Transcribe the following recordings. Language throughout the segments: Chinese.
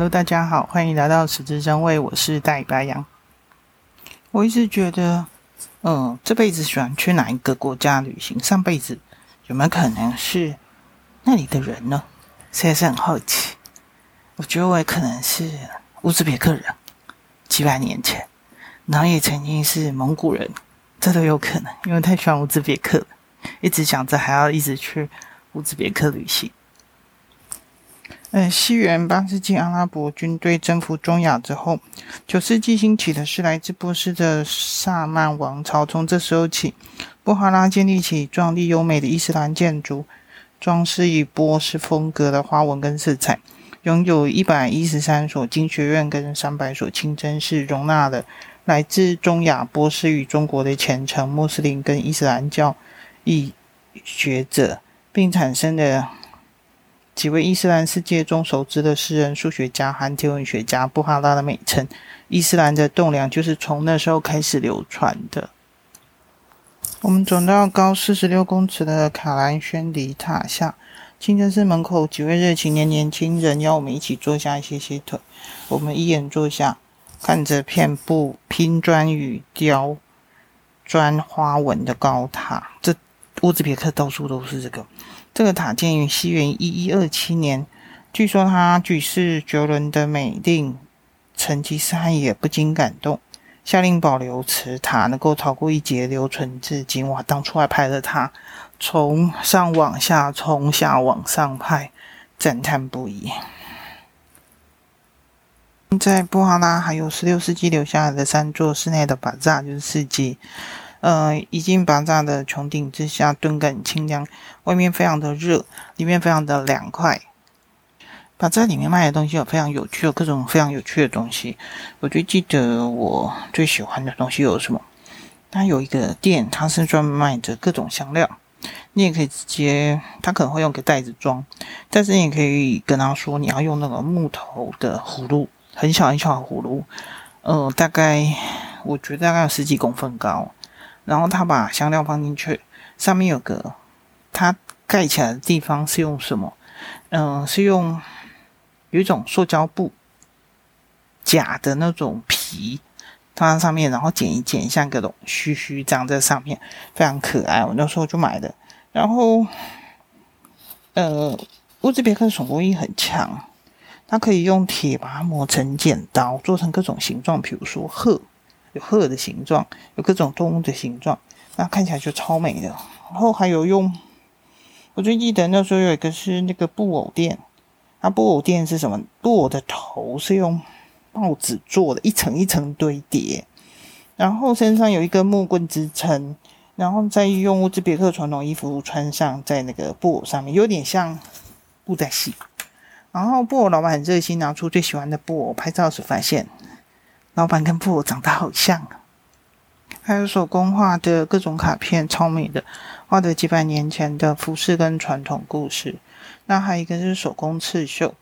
Hello，大家好，欢迎来到十字真味，我是大白羊。我一直觉得，嗯、这辈子喜欢去哪一个国家旅行？上辈子有没有可能是那里的人呢？实在是很好奇。我觉得我也可能是乌兹别克人，几百年前，然后也曾经是蒙古人，这都有可能，因为太喜欢乌兹别克了，一直想着还要一直去乌兹别克旅行。嗯，西元八世纪，阿拉伯军队征服中亚之后，九世纪兴起的是来自波斯的萨曼王朝。从这时候起，布哈拉建立起壮丽优美的伊斯兰建筑，装饰以波斯风格的花纹跟色彩，拥有一百一十三所经学院跟三百所清真寺，容纳了来自中亚、波斯与中国的虔诚穆斯林跟伊斯兰教义学者，并产生了。几位伊斯兰世界中熟知的诗人、数学家和天文学家，布哈拉的美称“伊斯兰的栋梁”就是从那时候开始流传的。我们走到高四十六公尺的卡兰宣礼塔下，清真寺门口几位热情的年轻人邀我们一起坐下，歇歇腿。我们一言坐下，看着遍布拼砖与雕砖花纹的高塔。这乌兹别克到处都是这个。这个塔建于西元一一二七年，据说他举世绝伦的美令，成吉思汗也不禁感动，下令保留此塔，能够逃过一劫，留存至今。哇，当初还拍了他，从上往下，从下往上拍，赞叹不已。在布哈拉还有十六世纪留下来的三座室内的巴扎，就是市集。呃，一进巴扎的穹顶之下，顿感清凉。外面非常的热，里面非常的凉快。把这里面卖的东西有非常有趣，有各种非常有趣的东西。我最记得我最喜欢的东西有什么？它有一个店，它是专门卖着各种香料。你也可以直接，他可能会用个袋子装，但是你也可以跟他说你要用那个木头的葫芦，很小很小的葫芦，呃，大概我觉得大概有十几公分高。然后他把香料放进去，上面有个，它盖起来的地方是用什么？嗯、是用有一种塑胶布，假的那种皮，放在上面，然后剪一剪，像各种须须这样在上面，非常可爱。我那时候就买的。然后，呃，乌兹别克手工艺很强，它可以用铁把它磨成剪刀，做成各种形状，比如说鹤。有鹤的形状，有各种动物的形状，那看起来就超美的。然后还有用，我最记得那时候有一个是那个布偶店，那布偶店是什么？布偶的头是用报纸做的，一层一层堆叠，然后身上有一根木棍支撑，然后再用乌兹别克传统衣服穿上在那个布偶上面，有点像布袋戏。然后布偶老板很热心，拿出最喜欢的布偶拍照时发现。老板跟布偶长得好像，还有手工画的各种卡片，超美的，画的几百年前的服饰跟传统故事。那还有一个是手工刺绣，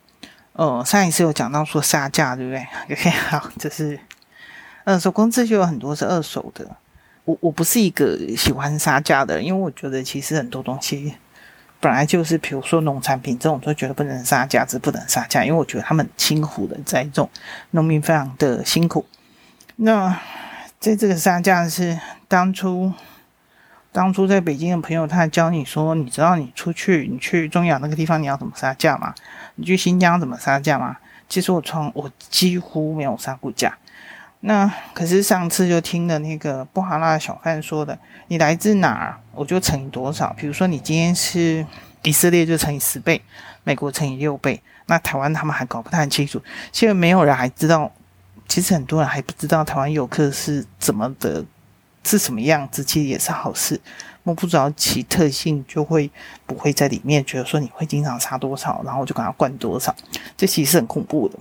呃，上一次有讲到说杀价，对不对？OK，好，这是，呃，手工刺绣有很多是二手的。我我不是一个喜欢杀价的人，因为我觉得其实很多东西。本来就是，比如说农产品这种，都觉得不能杀价，是不能杀价，因为我觉得他们辛苦的栽种，农民非常的辛苦。那在这个杀价是当初，当初在北京的朋友，他教你说，你知道你出去，你去中亚那个地方，你要怎么杀价吗？你去新疆怎么杀价吗？其实我从我几乎没有杀过价。那可是上次就听了那个布哈拉小贩说的，你来自哪儿，我就乘以多少。比如说你今天是以色列，就乘以十倍；美国乘以六倍。那台湾他们还搞不太清楚，现在没有人还知道，其实很多人还不知道台湾游客是怎么的，是什么样子。其实也是好事，摸不着其特性，就会不会在里面觉得说你会经常杀多少，然后就给他灌多少，这其实是很恐怖的。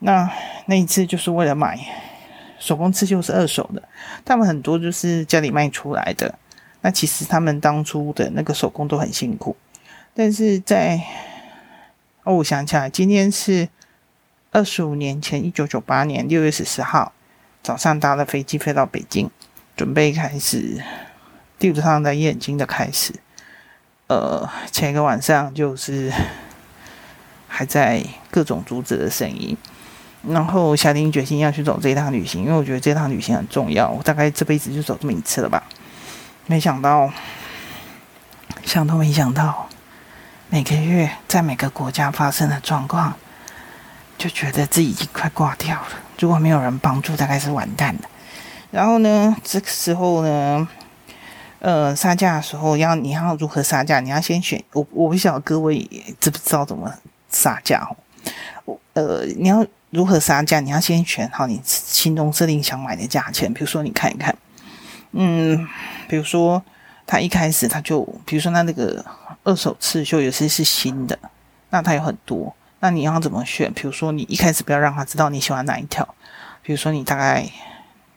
那那一次就是为了买。手工刺绣是二手的，他们很多就是家里卖出来的。那其实他们当初的那个手工都很辛苦。但是在哦，我想起来，今天是二十五年前，一九九八年六月十四号早上搭了飞机飞到北京，准备开始地图上的眼睛的开始。呃，前一个晚上就是还在各种竹子的声音。然后下定决心要去走这一趟旅行，因为我觉得这趟旅行很重要。我大概这辈子就走这么一次了吧。没想到，想都没想到，每个月在每个国家发生的状况，就觉得自己已经快挂掉了。如果没有人帮助，大概是完蛋的。然后呢，这个时候呢，呃，杀价的时候要你要如何杀价？你要先选我，我不晓得各位知不知道怎么杀价哦。我呃，你要。如何杀价？你要先选好你心中设定想买的价钱。比如说，你看一看，嗯，比如说他一开始他就，比如说他那个二手刺绣有些是新的，那他有很多，那你要怎么选？比如说，你一开始不要让他知道你喜欢哪一条。比如说，你大概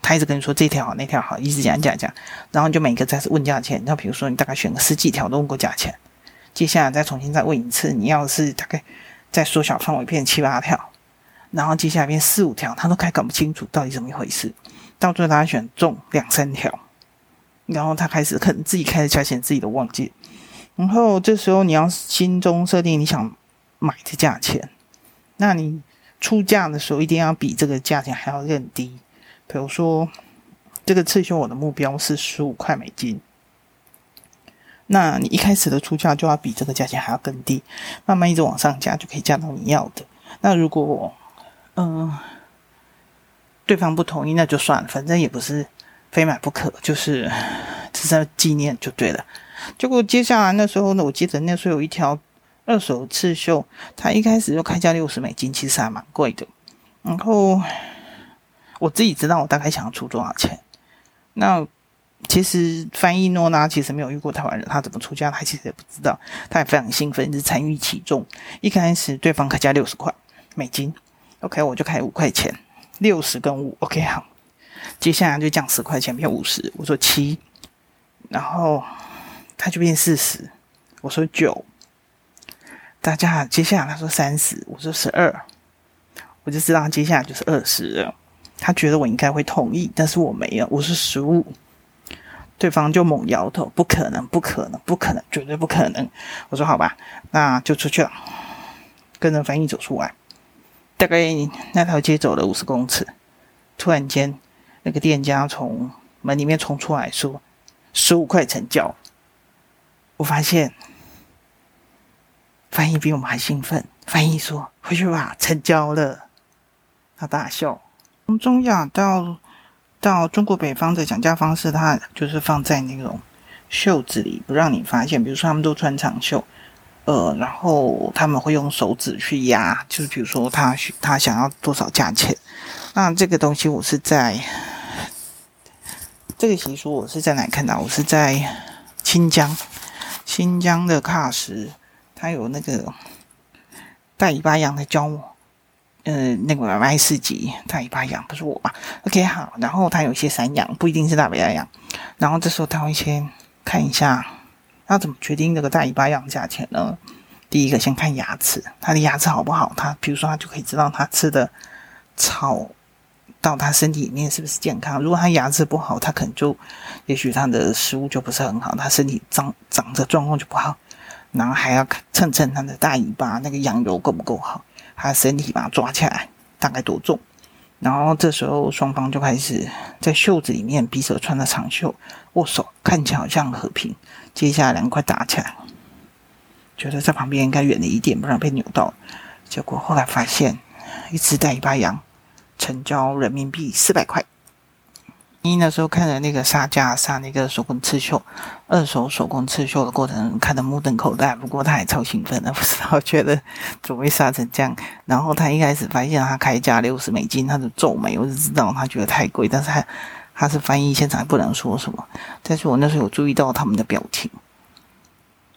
他一直跟你说这条好，那条好，一直讲讲讲，然后就每个再次问价钱。那比如说，你大概选个十几条都问过价钱，接下来再重新再问一次。你要是大概再缩小范围，变七八条。然后接下来变四五条，他都开始搞不清楚到底怎么一回事。到最后他选中两三条，然后他开始可能自己开始价钱自己都忘记。然后这时候你要心中设定你想买的价钱，那你出价的时候一定要比这个价钱还要更低。比如说这个刺绣我的目标是十五块美金，那你一开始的出价就要比这个价钱还要更低，慢慢一直往上加就可以加到你要的。那如果嗯，对方不同意那就算了，反正也不是非买不可，就是只是纪念就对了。结果接下来那时候呢，我记得那时候有一条二手刺绣，它一开始就开价六十美金，其实还蛮贵的。然后我自己知道我大概想要出多少钱。那其实翻译诺拉其实没有遇过台湾人，他怎么出价他其实也不知道，他也非常兴奋，是参与其中。一开始对方开价六十块美金。OK，我就开五块钱，六十跟五，OK 好，接下来就降十块钱变五十，我说七，然后他就变四十，我说九，大家接下来他说三十，我说十二，我就知道接下来就是二十了，他觉得我应该会同意，但是我没有，我说十五，对方就猛摇头，不可能，不可能，不可能，绝对不可能，我说好吧，那就出去了，跟着翻译走出来。大概那条街走了五十公尺，突然间，那个店家从门里面冲出来说：“十五块成交。”我发现翻译比我们还兴奋。翻译说：“回去吧，成交了。”他大笑。从中亚到到中国北方的讲价方式，他就是放在那种袖子里，不让你发现。比如说，他们都穿长袖。呃，然后他们会用手指去压，就是比如说他他想要多少价钱，那这个东西我是在这个习俗我是在哪看到？我是在新疆，新疆的喀什，它有那个大尾巴羊的交，呃，那个买卖市集，大尾巴羊不是我吧？OK，好，然后它有些散养，不一定是大尾巴羊，然后这时候他会先看一下。那怎么决定这个大尾巴羊价钱呢？第一个先看牙齿，它的牙齿好不好？它比如说它就可以知道它吃的草到它身体里面是不是健康。如果它牙齿不好，它可能就也许它的食物就不是很好，它身体长长的状况就不好。然后还要称称它的大尾巴那个羊油够不够好，它身体把它抓起来大概多重。然后这时候双方就开始在袖子里面，匕首穿的长袖握手，看起来好像和平。接下来两块打起来，觉得在旁边应该远离一点，不然被扭到。结果后来发现，一只大尾巴羊成交人民币四百块。一那时候看着那个杀价杀那个手工刺绣，二手手工刺绣的过程，看得目瞪口呆。不过他还超兴奋的，不知道觉得怎么会杀成这样。然后他一开始发现他开价六十美金，他就皱眉，我就知道他觉得太贵，但是他。他是翻译，现场还不能说什么。但是我那时候有注意到他们的表情。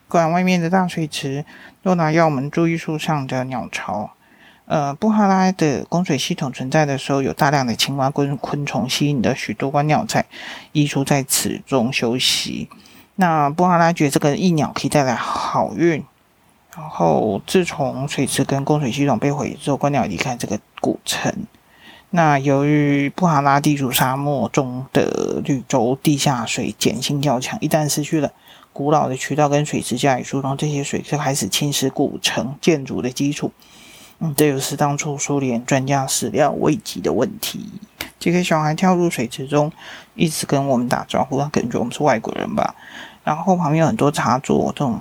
管外面的大水池，诺拉要我们注意树上的鸟巢。呃，布哈拉的供水系统存在的时候，有大量的青蛙跟昆虫吸引了许多观鸟在移出在此中休息。那布哈拉觉得这个益鸟可以带来好运。然后自从水池跟供水系统被毁之后，观鸟离开这个古城。那由于布哈拉地处沙漠中的绿洲，地下水碱性较强，一旦失去了古老的渠道跟水池加以疏通，这些水就开始侵蚀古城建筑的基础。嗯，这就是当初苏联专家始料未及的问题。几个小孩跳入水池中，一直跟我们打招呼，他感觉我们是外国人吧。然后旁边有很多茶桌，这种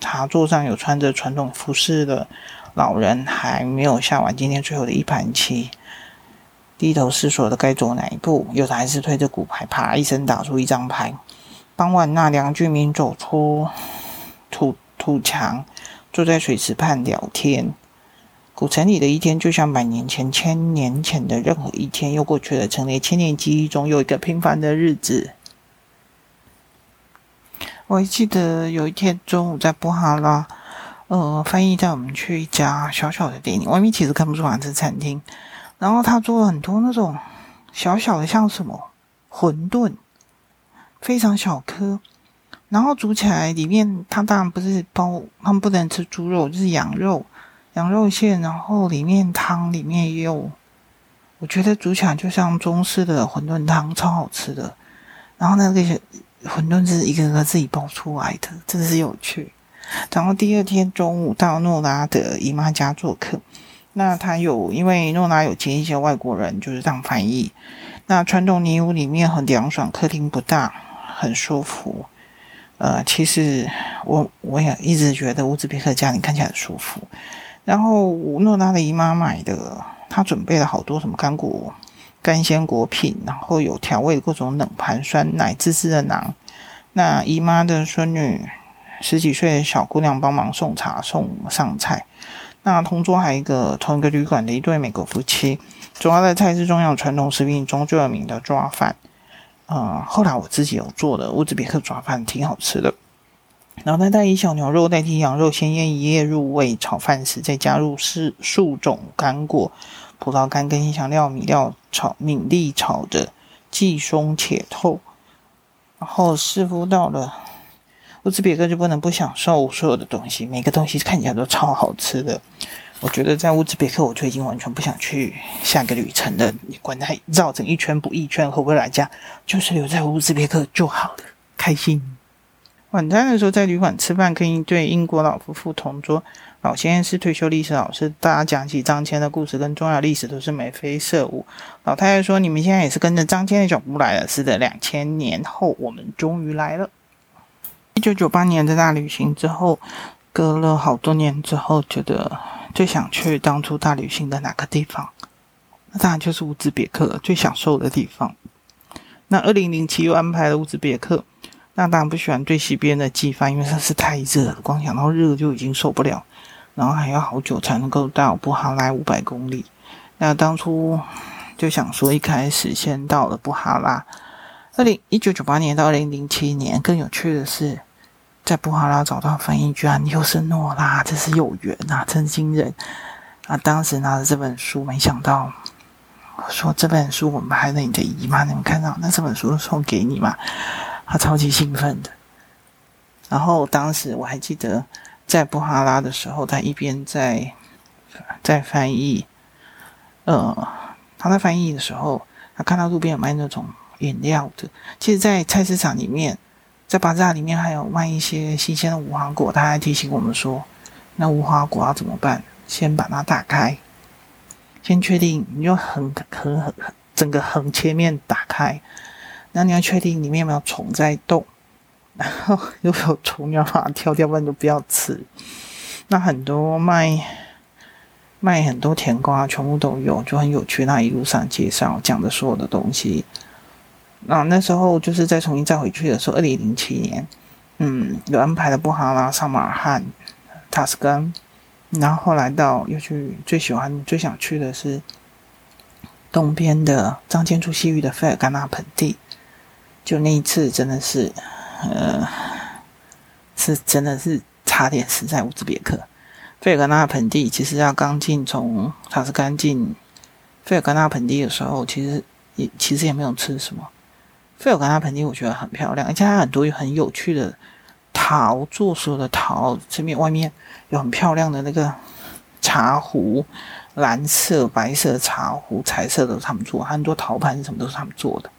茶座上有穿着传统服饰的老人，还没有下完今天最后的一盘棋，低头思索的该走哪一步。有的还是推着骨牌，啪一声打出一张牌。傍晚，那两居民走出土土墙，坐在水池畔聊天。古城里的一天，就像百年前、千年前的任何一天，又过去了，成为千年记忆中又一个平凡的日子。我还记得有一天中午在布哈拉，呃，翻译带我们去一家小小的店，外面其实看不出来是餐厅。然后他做了很多那种小小的，像什么馄饨，非常小颗。然后煮起来里面，他当然不是包，他们不能吃猪肉，就是羊肉。羊肉馅，然后里面汤里面也有，我觉得煮起来就像中式的馄饨汤，超好吃的。然后那个馄饨是一个个自己包出来的，真的是有趣。然后第二天中午到诺拉的姨妈家做客，那他有因为诺拉有接一些外国人，就是当翻译。那传统泥屋里面很凉爽，客厅不大，很舒服。呃，其实我我也一直觉得乌兹别克家里看起来很舒服。然后诺拉的姨妈买的，她准备了好多什么干果、干鲜果品，然后有调味各种冷盘、酸奶、滋滋的囊。那姨妈的孙女十几岁的小姑娘帮忙送茶、送上菜。那同桌还有一个同一个旅馆的一对美国夫妻。主要的菜是中央传统食品中最有名的抓饭。嗯，后来我自己有做的乌兹别克抓饭，挺好吃的。然后再带以小牛肉代替羊肉，先腌一夜入味。炒饭时再加入是数种干果、葡萄干跟香料、米料炒，米粒炒的既松且透。然后师傅到了乌兹别克就不能不享受所有的东西，每个东西看起来都超好吃的。我觉得在乌兹别克，我就已经完全不想去下个旅程了。你管它绕成一圈不一圈，回不回来家，就是留在乌兹别克就好了，开心。晚餐的时候在旅馆吃饭，跟一对英国老夫妇同桌。老先生是退休历史老师，大家讲起张骞的故事跟重要历史都是眉飞色舞。老太太说：“你们现在也是跟着张骞的脚步来了。”是的，两千年后我们终于来了。一九九八年的大旅行之后，隔了好多年之后，觉得最想去当初大旅行的哪个地方？那当然就是乌兹别克，最享受的地方。那二零零七又安排了乌兹别克。那当然不喜欢最西边的季风，因为它是太热，光想到热就已经受不了，然后还要好久才能够到布哈拉五百公里。那当初就想说，一开始先到了布哈拉。二零一九九八年到二零零七年，更有趣的是，在布哈拉找到翻译，居然又是诺拉，这是有缘啊，真惊人！啊，当时拿着这本书，没想到说这本书我们拍了你的姨妈，你们看到那这本书送给你嘛？他超级兴奋的，然后当时我还记得在布哈拉的时候，他一边在在翻译，呃，他在翻译的时候，他看到路边有卖那种饮料的。其实，在菜市场里面，在巴扎里面还有卖一些新鲜的无花果。他还提醒我们说，那无花果要怎么办？先把它打开，先确定，你就横横横整个横切面打开。那你要确定里面有没有虫在动，然后如果有虫，你要把它挑掉，不然就不要吃。那很多卖卖很多甜瓜，全部都有，就很有趣。那一路上介绍讲的所有的东西。那那时候就是再重新再回去的时候，二零零七年，嗯，有安排了布哈拉、萨马尔罕、塔什干，然后后来到又去最喜欢、最想去的是东边的张骞出西域的费尔干纳盆地。就那一次，真的是，呃，是真的是差点死在乌兹别克。费尔干纳盆地其实要刚进从塔什干进费尔干纳盆地的时候，其实也其实也没有吃什么。费尔干纳盆地我觉得很漂亮，而且它很多很有趣的陶做所有的陶，这面外面有很漂亮的那个茶壶，蓝色、白色茶壶、彩色的都是他们做，很多陶盘什么都是他们做的。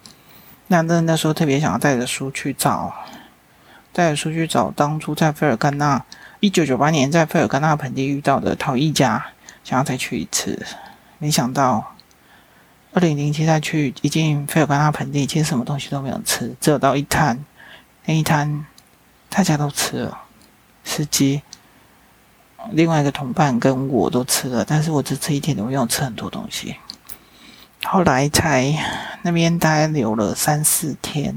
那那那时候特别想要带着书去找，带着书去找当初在费尔干纳一九九八年在费尔干纳盆地遇到的陶艺家，想要再去一次，没想到二零零七再去，一进费尔干纳盆地，其实什么东西都没有吃，只有到一摊，那一摊大家都吃了，司机、另外一个同伴跟我都吃了，但是我只吃一天，我没有吃很多东西。后来才那边待留了三四天，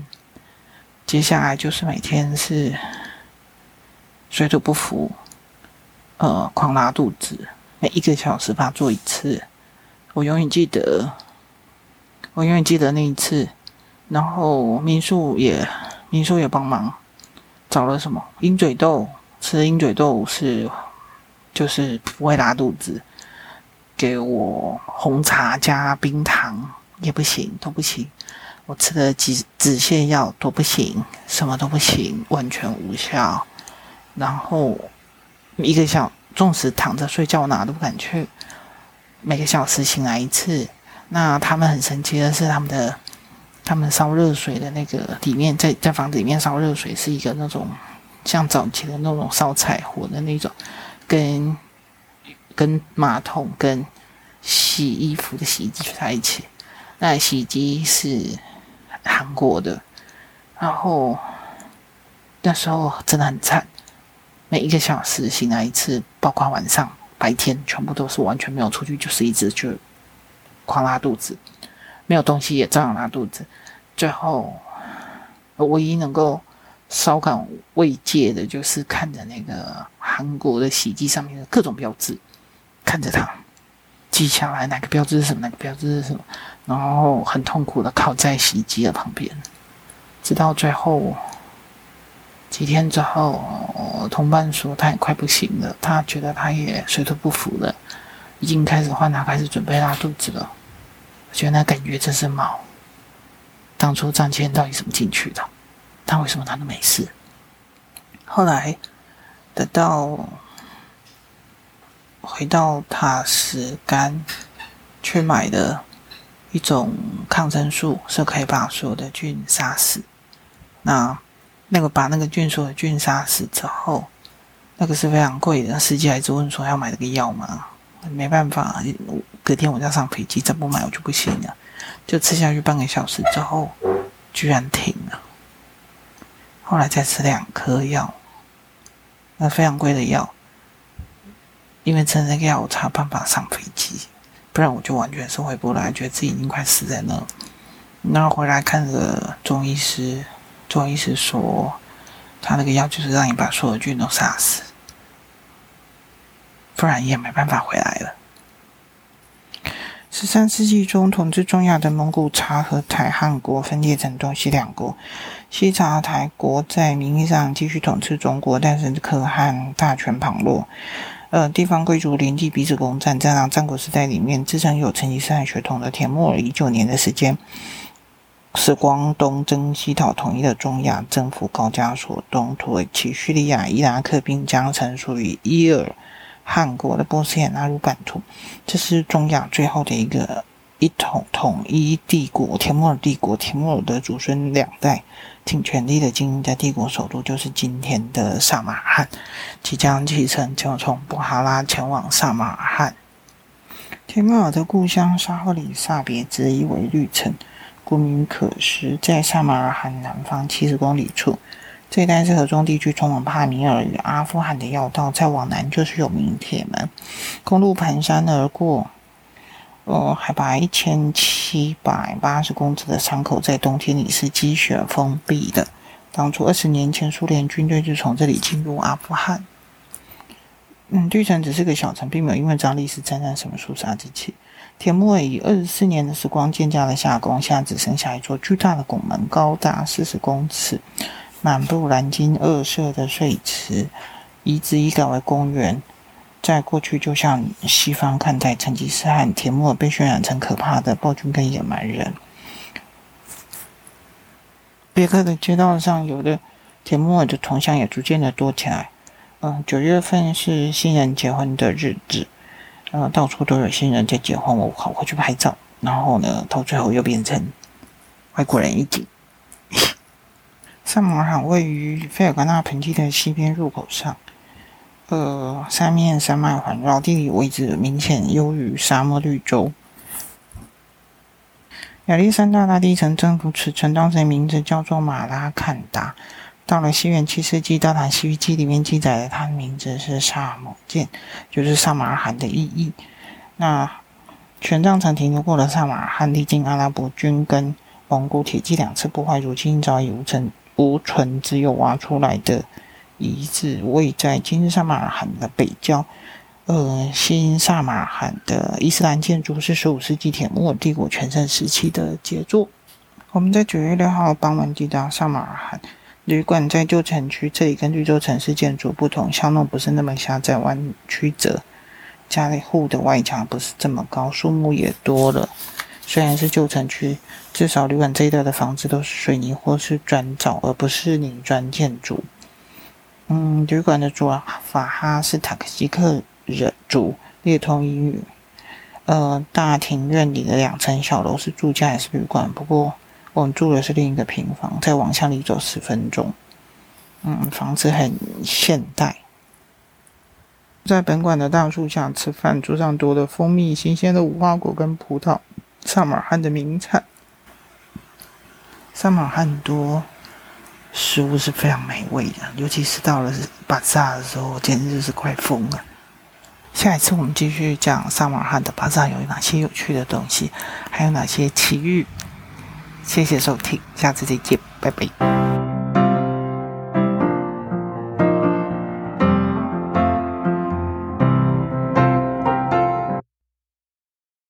接下来就是每天是水土不服，呃，狂拉肚子。每一个小时发作一次，我永远记得，我永远记得那一次。然后民宿也民宿也帮忙找了什么鹰嘴豆，吃鹰嘴豆是就是不会拉肚子。给我红茶加冰糖也不行，都不行。我吃的止止泻药都不行，什么都不行，完全无效。然后一个小。纵使躺着睡觉，哪都不敢去。每个小时醒来一次。那他们很神奇的是，他们的他们烧热水的那个里面，在在房子里面烧热水是一个那种像早期的那种烧柴火的那种，跟跟马桶跟洗衣服的洗衣机在一起。那洗衣机是韩国的，然后那时候真的很惨。每一个小时醒来一次，包括晚上、白天，全部都是完全没有出去，就是一直就狂拉肚子，没有东西也照样拉肚子。最后，唯一能够稍感慰藉的，就是看着那个韩国的洗衣机上面的各种标志，看着它记下来哪个标志是什么，哪个标志是什么，然后很痛苦的靠在洗衣机的旁边，直到最后。几天之后，同伴说他也快不行了，他觉得他也水土不服了，已经开始换他开始准备拉肚子了。我觉得那感觉真是毛。当初张骞到底怎么进去的？他为什么他都没事？后来等到回到塔什干去买的一种抗生素，是可以把所有的菌杀死。那。那个把那个菌所有的菌杀死之后，那个是非常贵的。司机还是问说要买这个药吗？没办法，隔天我要上飞机，再不买我就不行了。就吃下去半个小时之后，居然停了。后来再吃两颗药，那非常贵的药，因为吃那个药我才办法上飞机，不然我就完全是回不来，觉得自己已经快死在那。然后回来看着中医师。中医师说，他那个药就是让你把所有菌都杀死，不然也没办法回来了。十三世纪中，统治中亚的蒙古察合台汗国分裂成东西两国。西察台国在名义上继续统治中国，但是可汗大权旁落，呃，地方贵族联立彼此攻占，这样战国时代里面自称有成吉思汗血统的田木儿以九年的时间。是广东征西讨统一的中亚征服高加索、东土耳其、叙利亚、伊拉克，并将曾属于伊尔汗国的波斯也纳入版图。这是中亚最后的一个一统统一帝国——田木儿帝国。田木儿的祖孙两代挺全力的经营在帝国首都，就是今天的萨马尔罕。即将启程，就从布哈拉前往萨马尔罕。田木儿的故乡沙赫里萨别之一为绿城。顾名可食，在萨马尔罕南方七十公里处，这一带是河中地区通往帕米尔与阿富汗的要道。再往南就是有名铁门，公路盘山而过。呃，海拔一千七百八十公尺的山口，在冬天里是积雪封闭的。当初二十年前，苏联军队就从这里进入阿富汗。嗯，绿城只是个小城，并没有因为这样历史沾染什么肃杀之气。田木儿以二十四年的时光建造了夏宫，现在只剩下一座巨大的拱门，高达四十公尺，满布蓝金二色的水池，遗址已改为公园。在过去，就像西方看待成吉思汗，田木尔被渲染成可怕的暴君跟野蛮人。别克的街道上，有的田木尔的铜像也逐渐的多起来。嗯，九月份是新人结婚的日子。呃，到处都有新人在结婚，我跑过去拍照，然后呢，到最后又变成外国人一景。萨马尔罕位于菲尔干纳盆地的西边入口上，呃，三面山脉环绕，地理位置明显优于沙漠绿洲。亚历山大大帝曾征服此城，当时名字叫做马拉坎达。到了西元七世纪，《大唐西域记》里面记载的他的名字是萨姆舰，就是萨马尔罕的意义。那玄奘曾停留过的萨马尔罕，历经阿拉伯军跟蒙古铁骑两次破坏，如今早已无存无存，只有挖出来的遗址，位在今日萨马尔罕的北郊。呃，新萨马尔罕的伊斯兰建筑是十五世纪铁木尔帝国全盛时期的杰作。我们在九月六号傍晚抵达萨马尔罕。旅馆在旧城区，这里跟绿洲城市建筑不同，巷弄不是那么狭窄弯曲折，家里户的外墙不是这么高，树木也多了。虽然是旧城区，至少旅馆这一带的房子都是水泥或是砖造，而不是泥砖建筑。嗯，旅馆的主法哈是塔克西克人族，略通英语。呃，大庭院里的两层小楼是住家还是旅馆？不过。我们住的是另一个平房，再往巷里走十分钟。嗯，房子很现代。在本馆的大树下吃饭，桌上多了蜂蜜、新鲜的无花果跟葡萄，萨马尔罕的名产。萨马尔罕很多食物是非常美味的，尤其是到了巴萨的时候，简直就是快疯了。下一次我们继续讲萨马尔罕的巴萨有哪些有趣的东西，还有哪些奇遇。谢谢收听，下次再见，拜拜。